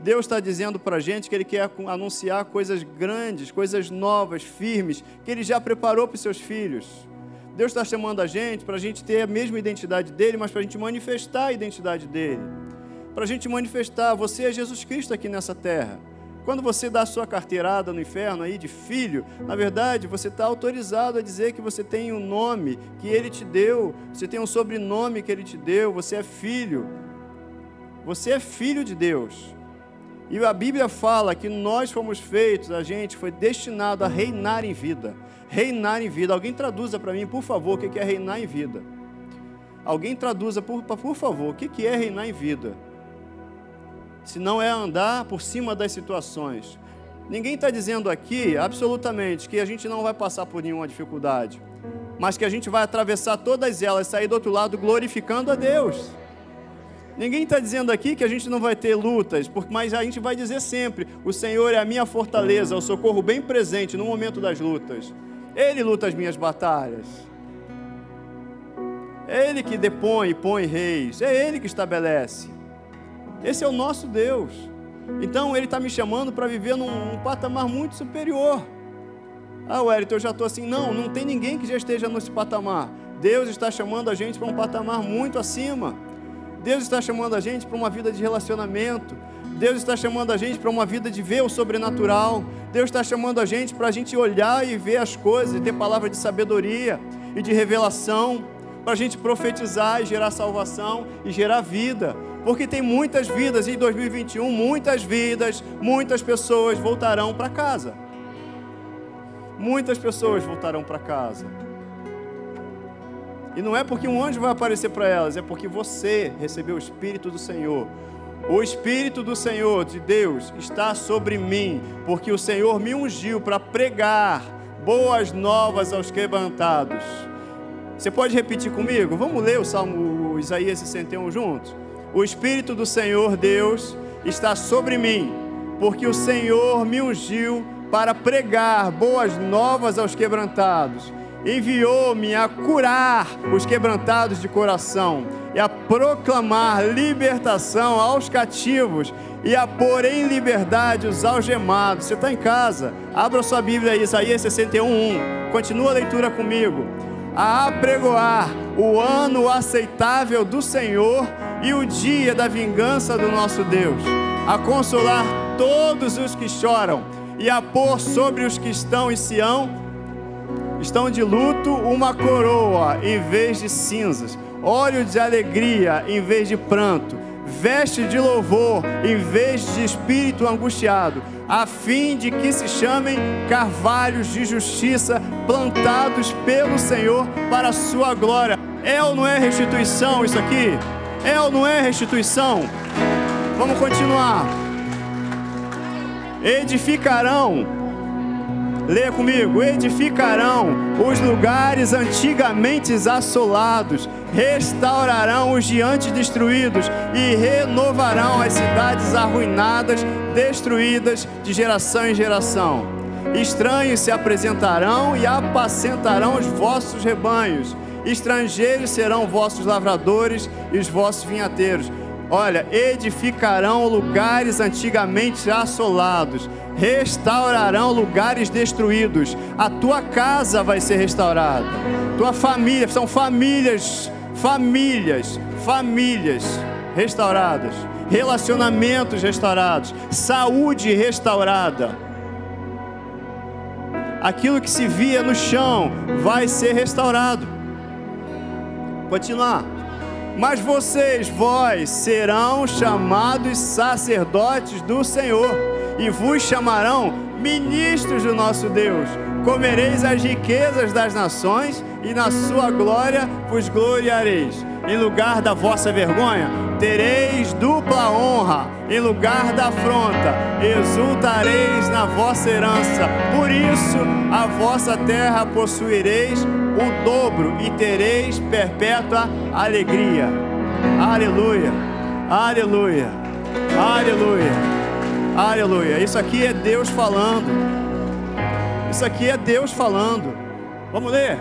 Deus está dizendo para a gente que Ele quer anunciar coisas grandes, coisas novas, firmes, que Ele já preparou para os seus filhos. Deus está chamando a gente para a gente ter a mesma identidade dele, mas para a gente manifestar a identidade dele. Para a gente manifestar, você é Jesus Cristo aqui nessa terra. Quando você dá a sua carteirada no inferno aí de filho, na verdade você está autorizado a dizer que você tem um nome que ele te deu, você tem um sobrenome que ele te deu, você é filho. Você é filho de Deus. E a Bíblia fala que nós fomos feitos, a gente foi destinado a reinar em vida. Reinar em vida. Alguém traduza para mim, por favor, o que é reinar em vida. Alguém traduza, por, por favor, o que é reinar em vida. Se não é andar por cima das situações. Ninguém está dizendo aqui, absolutamente, que a gente não vai passar por nenhuma dificuldade, mas que a gente vai atravessar todas elas, sair do outro lado glorificando a Deus. Ninguém está dizendo aqui que a gente não vai ter lutas, mas a gente vai dizer sempre: o Senhor é a minha fortaleza, o socorro bem presente no momento das lutas. Ele luta as minhas batalhas. É Ele que depõe e põe reis. É Ele que estabelece. Esse é o nosso Deus. Então Ele está me chamando para viver num, num patamar muito superior. Ah, Wellington, eu já estou assim. Não, não tem ninguém que já esteja nesse patamar. Deus está chamando a gente para um patamar muito acima. Deus está chamando a gente para uma vida de relacionamento. Deus está chamando a gente para uma vida de ver o sobrenatural. Deus está chamando a gente para a gente olhar e ver as coisas, e ter palavra de sabedoria e de revelação, para a gente profetizar e gerar salvação e gerar vida. Porque tem muitas vidas em 2021, muitas vidas, muitas pessoas voltarão para casa. Muitas pessoas voltarão para casa. E não é porque um anjo vai aparecer para elas, é porque você recebeu o Espírito do Senhor. O Espírito do Senhor, de Deus, está sobre mim, porque o Senhor me ungiu para pregar boas novas aos quebrantados. Você pode repetir comigo? Vamos ler o Salmo o Isaías 61 juntos? O Espírito do Senhor, Deus, está sobre mim, porque o Senhor me ungiu para pregar boas novas aos quebrantados enviou-me a curar os quebrantados de coração e a proclamar libertação aos cativos e a pôr em liberdade os algemados. Você está em casa? Abra sua Bíblia aí, Isaías 61.1. Continua a leitura comigo. A apregoar o ano aceitável do Senhor e o dia da vingança do nosso Deus. A consolar todos os que choram e a pôr sobre os que estão em Sião estão de luto uma coroa em vez de cinzas, óleo de alegria em vez de pranto, veste de louvor em vez de espírito angustiado, a fim de que se chamem carvalhos de justiça plantados pelo Senhor para a sua glória. É ou não é restituição isso aqui? É ou não é restituição? Vamos continuar. Edificarão Leia comigo: edificarão os lugares antigamente assolados, restaurarão os diantes destruídos e renovarão as cidades arruinadas, destruídas de geração em geração. Estranhos se apresentarão e apacentarão os vossos rebanhos. Estrangeiros serão vossos lavradores e os vossos vinhateiros. Olha, edificarão lugares antigamente assolados restaurarão lugares destruídos. A tua casa vai ser restaurada. Tua família, são famílias, famílias, famílias restauradas. Relacionamentos restaurados, saúde restaurada. Aquilo que se via no chão vai ser restaurado. Continuar. Mas vocês, vós, serão chamados sacerdotes do Senhor e vos chamarão ministros do nosso Deus. Comereis as riquezas das nações e na sua glória vos gloriareis. Em lugar da vossa vergonha, tereis dupla honra. Em lugar da afronta, exultareis na vossa herança. Por isso, a vossa terra possuireis o dobro e tereis perpétua alegria. Aleluia, aleluia, aleluia. Aleluia. Isso aqui é Deus falando. Isso aqui é Deus falando. Vamos ler?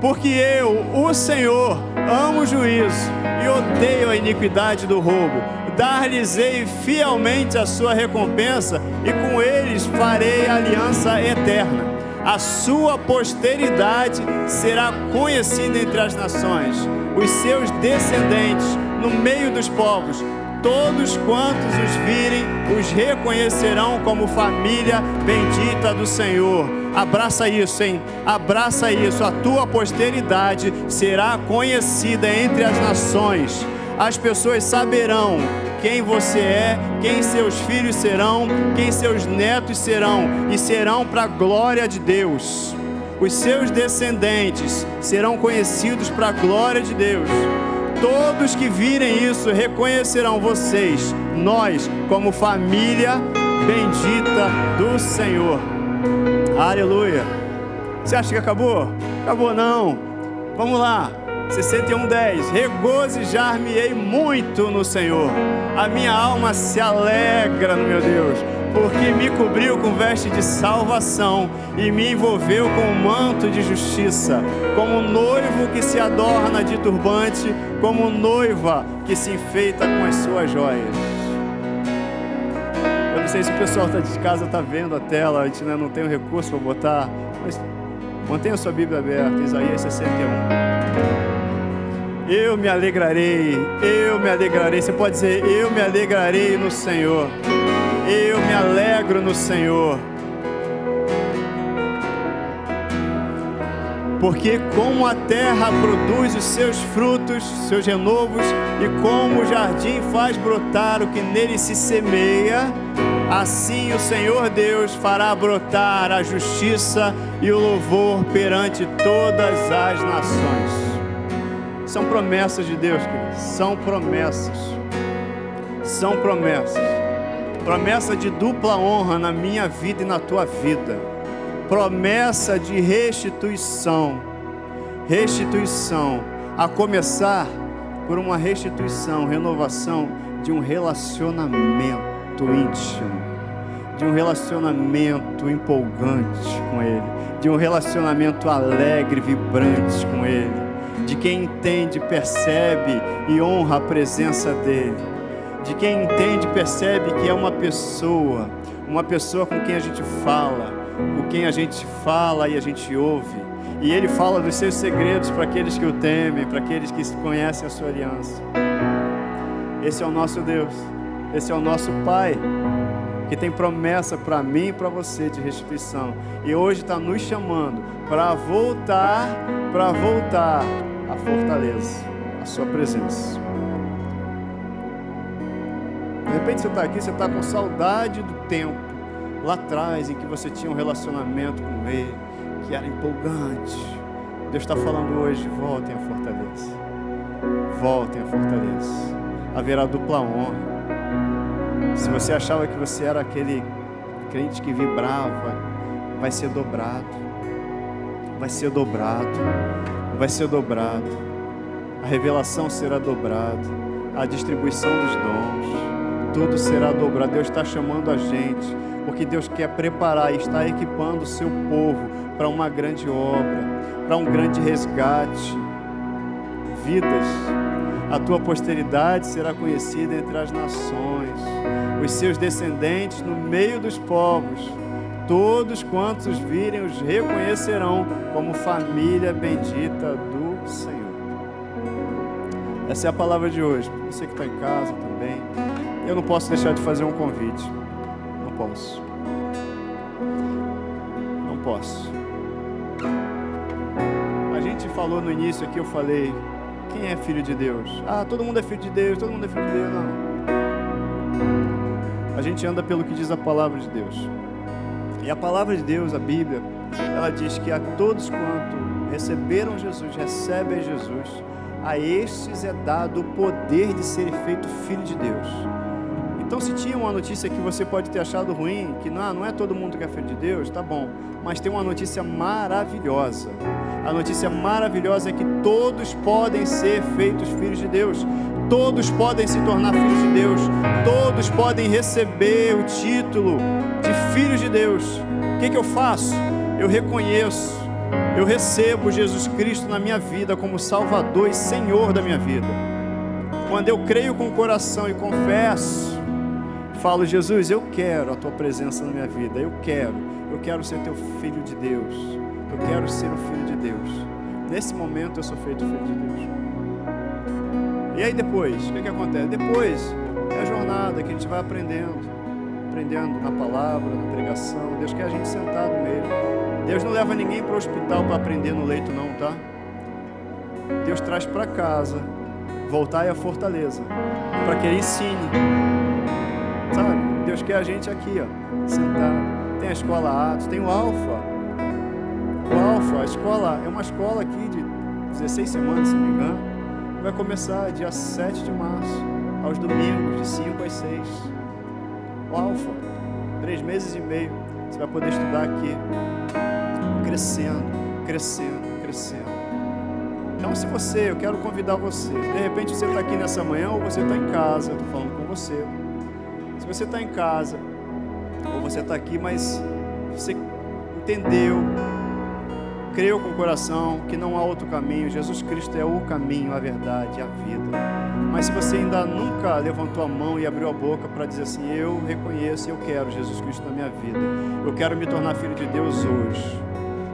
Porque eu, o Senhor, amo o juízo e odeio a iniquidade do roubo. Dar-lhes-ei fielmente a sua recompensa e com eles farei aliança eterna. A sua posteridade será conhecida entre as nações, os seus descendentes no meio dos povos todos quantos os virem os reconhecerão como família bendita do Senhor. Abraça isso, hein? Abraça isso. A tua posteridade será conhecida entre as nações. As pessoas saberão quem você é, quem seus filhos serão, quem seus netos serão, e serão para a glória de Deus. Os seus descendentes serão conhecidos para a glória de Deus. Todos que virem isso reconhecerão vocês, nós, como família bendita do Senhor. Aleluia. Você acha que acabou? Acabou não. Vamos lá. 61:10 Regozijar-me-ei muito no Senhor. A minha alma se alegra no meu Deus, porque me cobriu com veste de salvação e me envolveu com um manto de justiça, como um noivo que se adorna de turbante, como noiva que se enfeita com as suas joias. Eu não sei se o pessoal está de casa está vendo a tela, a gente ainda não tem o recurso para botar, mas mantenha a sua Bíblia aberta, Isaías 61. Eu me alegrarei, eu me alegrarei. Você pode dizer, eu me alegrarei no Senhor. Eu me alegro no Senhor. Porque como a terra produz os seus frutos, seus renovos, e como o jardim faz brotar o que nele se semeia, assim o Senhor Deus fará brotar a justiça e o louvor perante todas as nações. São promessas de Deus, queridos. São promessas. São promessas. Promessa de dupla honra na minha vida e na tua vida. Promessa de restituição. Restituição. A começar por uma restituição, renovação de um relacionamento íntimo. De um relacionamento empolgante com Ele. De um relacionamento alegre, vibrante com Ele de quem entende, percebe e honra a presença dEle, de quem entende, percebe que é uma pessoa, uma pessoa com quem a gente fala, com quem a gente fala e a gente ouve, e Ele fala dos seus segredos para aqueles que o temem, para aqueles que conhecem a sua aliança. Esse é o nosso Deus, esse é o nosso Pai que tem promessa para mim e para você de restituição. E hoje está nos chamando para voltar, para voltar a fortaleza, a sua presença. De repente você está aqui, você está com saudade do tempo lá atrás em que você tinha um relacionamento com Ele, que era empolgante. Deus está falando hoje: voltem à fortaleza. Voltem à fortaleza. Haverá dupla honra. Se você achava que você era aquele crente que vibrava, vai ser dobrado. Vai ser dobrado vai ser dobrado, a revelação será dobrada, a distribuição dos dons, tudo será dobrado. Deus está chamando a gente, porque Deus quer preparar e está equipando o seu povo para uma grande obra, para um grande resgate. Vidas, a tua posteridade será conhecida entre as nações, os seus descendentes no meio dos povos Todos quantos virem os reconhecerão como família bendita do Senhor. Essa é a palavra de hoje. Você que está em casa também. Eu não posso deixar de fazer um convite. Não posso. Não posso. A gente falou no início aqui, eu falei, quem é filho de Deus? Ah, todo mundo é filho de Deus, todo mundo é filho de Deus. Não. A gente anda pelo que diz a palavra de Deus. E a palavra de Deus, a Bíblia, ela diz que a todos quanto receberam Jesus, recebem Jesus, a estes é dado o poder de ser feito filho de Deus. Então, se tinha uma notícia que você pode ter achado ruim, que não, não é todo mundo que é filho de Deus, tá bom. Mas tem uma notícia maravilhosa. A notícia maravilhosa é que todos podem ser feitos filhos de Deus. Todos podem se tornar filhos de Deus. Todos podem receber o título de filhos de Deus. O que, que eu faço? Eu reconheço, eu recebo Jesus Cristo na minha vida como Salvador e Senhor da minha vida. Quando eu creio com o coração e confesso, falo, Jesus, eu quero a tua presença na minha vida, eu quero, eu quero ser teu filho de Deus, eu quero ser o filho de Deus. Nesse momento eu sou feito filho de Deus. E aí depois, o que, que acontece? Depois é a jornada que a gente vai aprendendo, aprendendo na palavra, na pregação. Deus quer a gente sentado nele. Deus não leva ninguém para o hospital para aprender no leito, não, tá? Deus traz para casa voltai à fortaleza, para que Ele ensine. Sabe? Deus quer a gente aqui, ó, sentado. Tem a escola Atos, tem o Alfa. O Alfa, a escola, é uma escola aqui de 16 semanas, se não me engano. Vai começar dia 7 de março, aos domingos, de 5 às 6. O Alfa, três meses e meio, você vai poder estudar aqui, crescendo, crescendo, crescendo. Então, se você, eu quero convidar você, de repente você está aqui nessa manhã ou você está em casa, estou falando com você. Se você está em casa ou você está aqui, mas você entendeu, creu com o coração que não há outro caminho, Jesus Cristo é o caminho, a verdade, a vida. Mas se você ainda nunca levantou a mão e abriu a boca para dizer assim: Eu reconheço, eu quero Jesus Cristo na minha vida, eu quero me tornar filho de Deus hoje.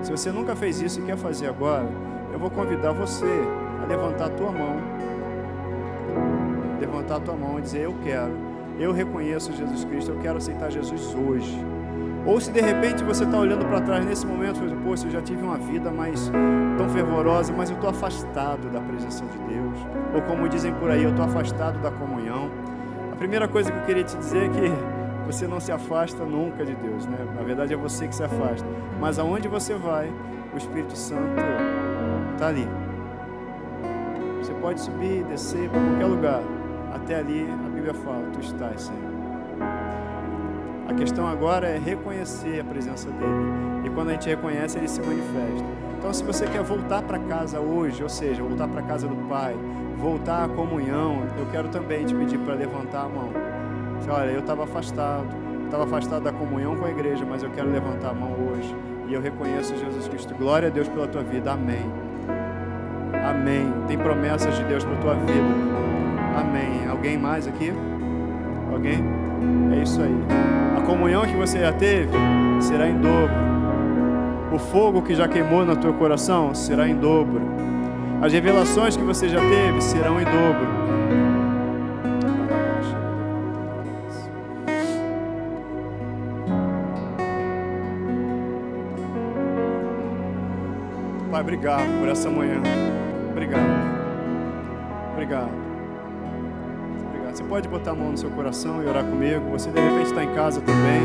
Se você nunca fez isso e quer fazer agora, eu vou convidar você a levantar a tua mão. Levantar a tua mão e dizer: Eu quero. Eu reconheço Jesus Cristo, eu quero aceitar Jesus hoje. Ou se de repente você está olhando para trás nesse momento, você poxa, eu já tive uma vida mais tão fervorosa, mas eu estou afastado da presença de Deus. Ou como dizem por aí, eu estou afastado da comunhão. A primeira coisa que eu queria te dizer é que você não se afasta nunca de Deus, né? Na verdade é você que se afasta. Mas aonde você vai, o Espírito Santo está ali. Você pode subir, descer para qualquer lugar. Até ali a Bíblia fala: Tu estás, Senhor. A questão agora é reconhecer a presença dele. E quando a gente reconhece, ele se manifesta. Então, se você quer voltar para casa hoje, ou seja, voltar para casa do Pai, voltar à comunhão, eu quero também te pedir para levantar a mão. Olha, eu estava afastado, estava afastado da comunhão com a igreja, mas eu quero levantar a mão hoje. E eu reconheço Jesus Cristo. Glória a Deus pela tua vida. Amém. Amém. Tem promessas de Deus para tua vida. Amém. Alguém mais aqui? Alguém? É isso aí. A comunhão que você já teve será em dobro. O fogo que já queimou no teu coração será em dobro. As revelações que você já teve serão em dobro. Pai, obrigado por essa manhã. Obrigado. Obrigado. Pode botar a mão no seu coração e orar comigo. Você de repente está em casa também.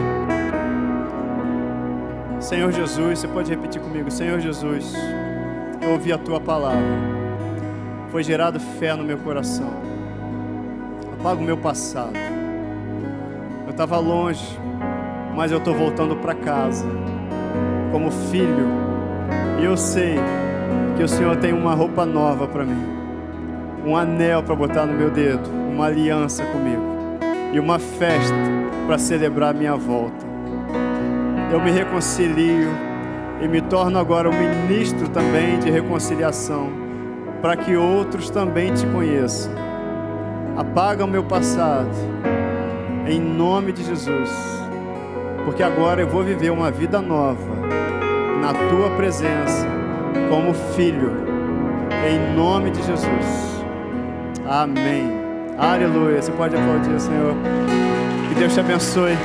Senhor Jesus, você pode repetir comigo. Senhor Jesus, eu ouvi a tua palavra. Foi gerado fé no meu coração. Apaga o meu passado. Eu estava longe, mas eu estou voltando para casa. Como filho. E eu sei que o Senhor tem uma roupa nova para mim, um anel para botar no meu dedo, uma aliança comigo e uma festa para celebrar minha volta. Eu me reconcilio e me torno agora um ministro também de reconciliação, para que outros também te conheçam. Apaga o meu passado, em nome de Jesus, porque agora eu vou viver uma vida nova na tua presença como filho, em nome de Jesus. Amém. Aleluia. Você pode aplaudir, Senhor. Que Deus te abençoe.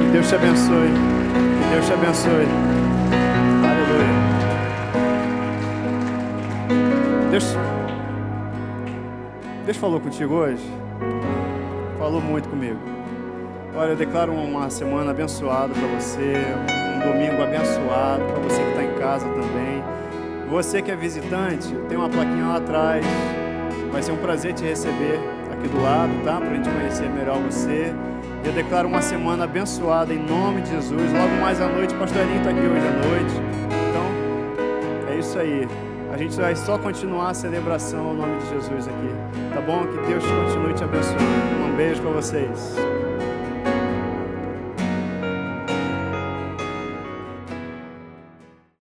Que Deus te abençoe. Que Deus te abençoe. Aleluia. Deus, Deus falou contigo hoje? Falou muito comigo. Olha, eu declaro uma semana abençoada para você, um domingo abençoado para você que está em casa também. Você que é visitante, tem uma plaquinha lá atrás. Vai ser um prazer te receber aqui do lado, tá? Para a gente conhecer melhor você. Eu declaro uma semana abençoada em nome de Jesus. Logo mais à noite, o pastor Elinho está aqui hoje à noite. Então, é isso aí. A gente vai só continuar a celebração ao nome de Jesus aqui. Tá bom? Que Deus continue te abençoando. Um beijo para vocês.